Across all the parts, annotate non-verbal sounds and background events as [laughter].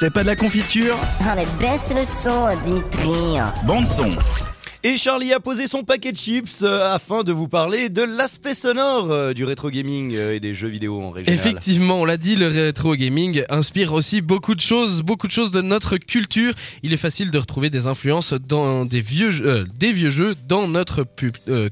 C'est pas de la confiture Ah mais baisse le son, Dimitri. Bande son. Et Charlie a posé son paquet de chips euh, afin de vous parler de l'aspect sonore euh, du rétro gaming euh, et des jeux vidéo en régional. Effectivement, on l'a dit, le rétro gaming inspire aussi beaucoup de choses, beaucoup de choses de notre culture. Il est facile de retrouver des influences dans des vieux, jeux- des vieux jeux dans notre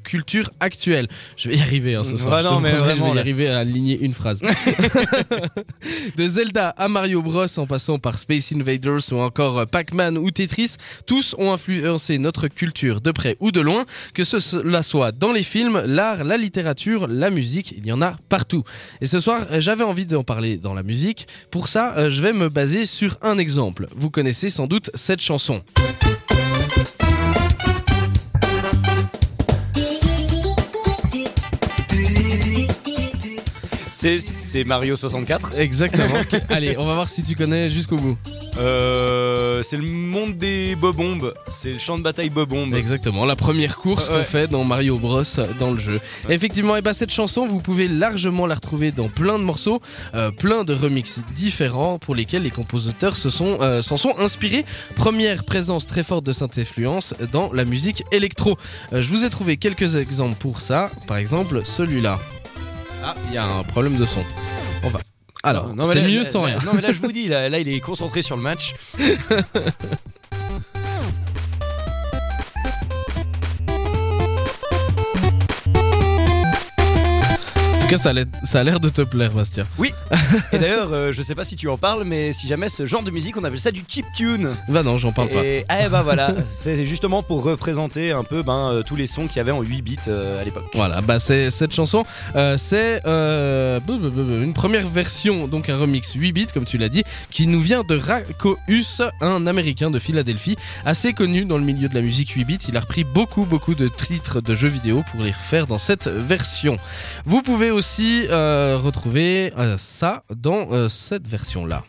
culture actuelle. Je vais y arriver hein, ce soir. Ah je te non, mais promets, je vraiment, vais y arriver à aligner une phrase. [laughs] de Zelda à Mario Bros, en passant par Space Invaders ou encore Pac-Man ou Tetris, tous ont influencé notre culture de près ou de loin, que ce- cela soit dans les films, l'art, la littérature, la musique, il y en a partout. Et ce soir, euh, j'avais envie d'en parler dans la musique. Pour ça, euh, je vais me baser sur un exemple. Vous connaissez sans doute cette chanson. C'est Mario 64. Exactement. [laughs] Allez, on va voir si tu connais jusqu'au bout. Euh, c'est le monde des bobombes. C'est le champ de bataille bobombe. Exactement, la première course Ouais, qu'on fait dans Mario Bros dans le jeu. Effectivement, et bah cette chanson, vous pouvez largement la retrouver dans plein de morceaux, euh, plein de remixes différents pour lesquels les compositeurs se sont euh, s'en sont inspirés. Première présence très forte de cette influence dans la musique électro. Euh, je vous ai trouvé quelques exemples pour ça. Par exemple, celui-là. Ah, il y a un problème de son. Alors, c'est mieux sans rien. Non mais là je vous dis, là, là, il est concentré sur le match. [laughs] tout cas, ça a l'air- de te plaire, Bastien. Et d'ailleurs, euh, je sais pas si tu en parles, mais si jamais ce genre de musique, on appelle ça du chip tune. Bah non, j'en parle pas. Et ah, bah voilà, [laughs] c'est justement pour représenter un peu ben, euh, tous les sons qu'il y avait en 8 bits euh, à l'époque. Voilà, bah c'est cette chanson, euh, c'est une première version, donc un remix 8 bits comme tu l'as dit, qui nous vient de Rakohus, un Américain de Philadelphie, assez connu dans le milieu de la musique 8 bits. Il a repris beaucoup beaucoup de titres de jeux vidéo pour les refaire dans cette version. Vous pouvez aussi euh, retrouver euh, ça dans euh, cette version là.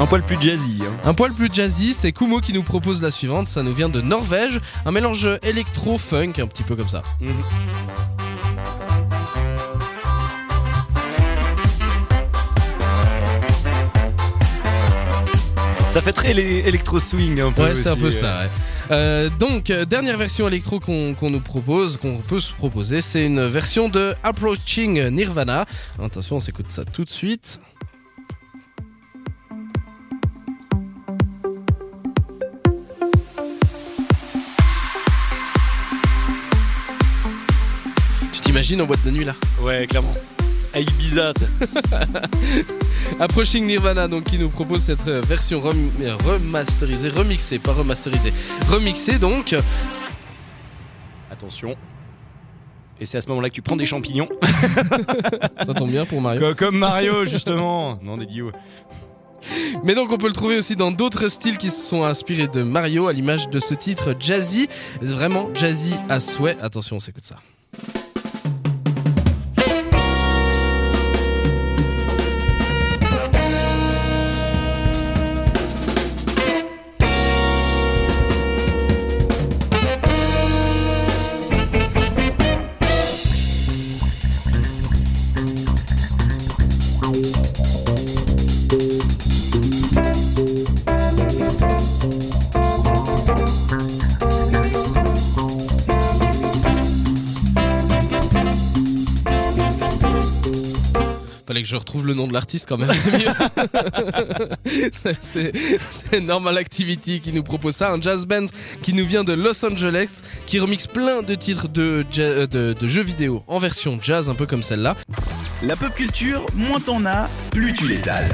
Un poil plus jazzy. hein. Un poil plus jazzy, c'est Kumo qui nous propose la suivante. Ça nous vient de Norvège, un mélange électro-funk, un petit peu comme ça. Mhm. Ça fait très les- électro-swing un peu. Ouais, c'est un peu euh. ça. ouais. Euh, donc, euh, dernière version électro qu'on qu'on nous propose, qu'on peut se proposer, c'est une version de Approaching Nirvana. Attention, on s'écoute ça tout de suite. Tu t'imagines en boîte de nuit là? Ouais, clairement. À Ibiza. [laughs] Approaching Nirvana, donc qui nous propose cette euh, version rem- remasterisée, remixée, pas remasterisée, remixée donc. Attention. Et c'est à ce moment-là que tu prends des champignons. [laughs] Ça tombe bien pour Mario. Co- Comme Mario, justement. Non, des Dio. Mais donc on peut le trouver aussi dans d'autres styles qui se sont inspirés de Mario, à l'image de ce titre jazzy, vraiment jazzy à souhait. Attention, on s'écoute ça. Je retrouve le nom de l'artiste quand même. [laughs] C'est- Normal Activity qui nous propose ça, un jazz band qui nous vient de Los Angeles, qui remixe plein de titres de, euh, de jeux vidéo en version jazz, un peu comme celle-là. La pop culture, moins t'en as, plus tu l'étales.